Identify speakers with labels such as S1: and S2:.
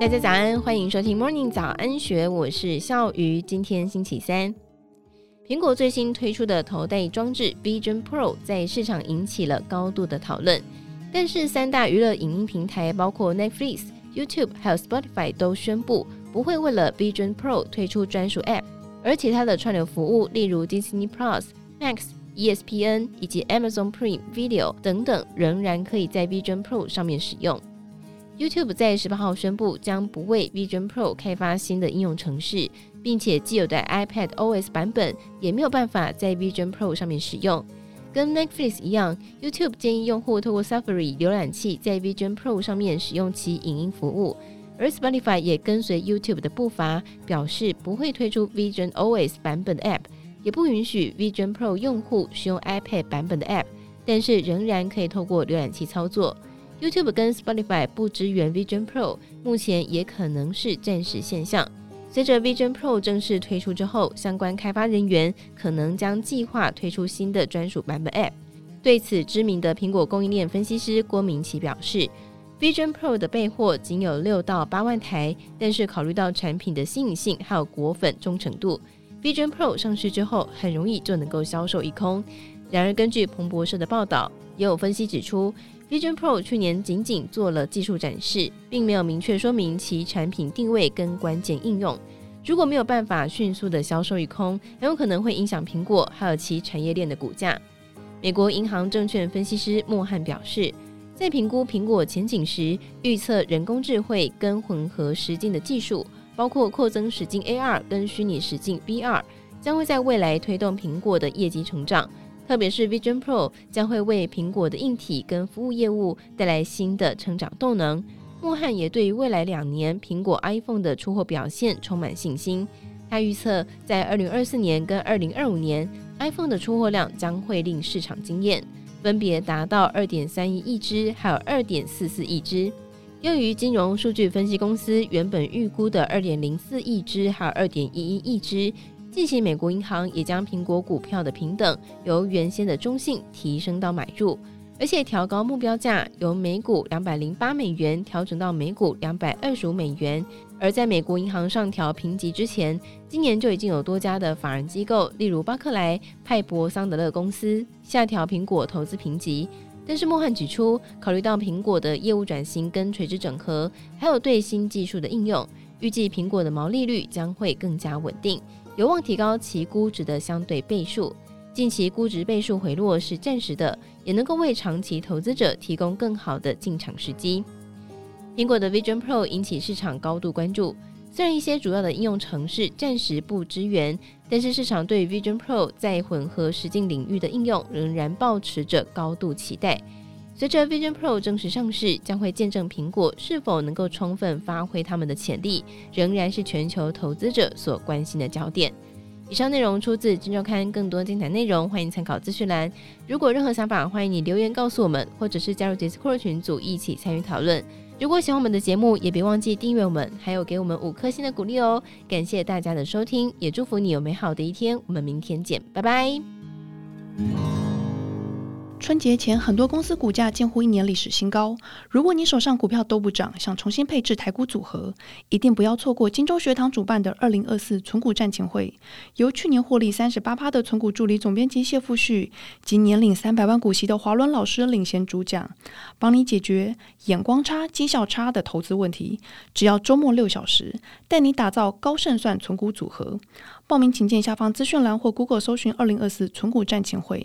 S1: 大家早安，欢迎收听 Morning 早安学，我是笑鱼。今天星期三，苹果最新推出的头戴装置 Vision Pro 在市场引起了高度的讨论。但是三大娱乐影音平台，包括 Netflix、YouTube 还有 Spotify 都宣布不会为了 Vision Pro 推出专属 App，而其他的串流服务，例如 Disney Plus、Max、ESPN 以及 Amazon Prime Video 等等，仍然可以在 Vision Pro 上面使用。YouTube 在十八号宣布，将不为 Vision Pro 开发新的应用程式，并且既有的 iPad OS 版本也没有办法在 Vision Pro 上面使用。跟 Netflix 一样，YouTube 建议用户透过 Safari 浏览器在 Vision Pro 上面使用其影音服务，而 Spotify 也跟随 YouTube 的步伐，表示不会推出 Vision OS 版本的 App，也不允许 Vision Pro 用户使用 iPad 版本的 App，但是仍然可以透过浏览器操作。YouTube 跟 Spotify 不支援 Vision Pro，目前也可能是暂时现象。随着 Vision Pro 正式推出之后，相关开发人员可能将计划推出新的专属版本 App。对此，知名的苹果供应链分析师郭明奇表示，Vision Pro 的备货仅有六到八万台，但是考虑到产品的新颖性还有果粉忠诚度，Vision Pro 上市之后很容易就能够销售一空。然而，根据彭博社的报道，也有分析指出，Vision Pro 去年仅仅做了技术展示，并没有明确说明其产品定位跟关键应用。如果没有办法迅速的销售一空，很有可能会影响苹果还有其产业链的股价。美国银行证券分析师莫汉表示，在评估苹果前景时，预测人工智慧跟混合实境的技术，包括扩增实境 AR 跟虚拟实境 VR，将会在未来推动苹果的业绩成长。特别是 Vision Pro 将会为苹果的硬体跟服务业务带来新的成长动能。莫汉也对于未来两年苹果 iPhone 的出货表现充满信心。他预测在二零二四年跟二零二五年，iPhone 的出货量将会令市场惊艳，分别达到二点三一亿只，还有二点四四亿只。优于金融数据分析公司原本预估的二点零四亿只，还有二点一一亿只。近期，美国银行也将苹果股票的平等由原先的中性提升到买入，而且调高目标价，由每股两百零八美元调整到每股两百二十五美元。而在美国银行上调评级之前，今年就已经有多家的法人机构，例如巴克莱、派博桑德勒公司下调苹果投资评级。但是莫汉指出，考虑到苹果的业务转型跟垂直整合，还有对新技术的应用，预计苹果的毛利率将会更加稳定。有望提高其估值的相对倍数，近期估值倍数回落是暂时的，也能够为长期投资者提供更好的进场时机。苹果的 Vision Pro 引起市场高度关注，虽然一些主要的应用程式暂时不支援，但是市场对 Vision Pro 在混合实境领域的应用仍然抱持着高度期待。随着 Vision Pro 正式上市，将会见证苹果是否能够充分发挥他们的潜力，仍然是全球投资者所关心的焦点。以上内容出自《今周刊》，更多精彩内容欢迎参考资讯栏。如果任何想法，欢迎你留言告诉我们，或者是加入 Discord 群组一起参与讨论。如果喜欢我们的节目，也别忘记订阅我们，还有给我们五颗星的鼓励哦。感谢大家的收听，也祝福你有美好的一天。我们明天见，拜拜。
S2: 春节前，很多公司股价近乎一年历史新高。如果你手上股票都不涨，想重新配置台股组合，一定不要错过金州学堂主办的二零二四存股战情会。由去年获利三十八趴的存股助理总编辑谢富旭及年领三百万股息的华伦老师领衔主讲，帮你解决眼光差、绩效差的投资问题。只要周末六小时，带你打造高胜算存股组合。报名请见下方资讯栏或 Google 搜寻二零二四存股战情会。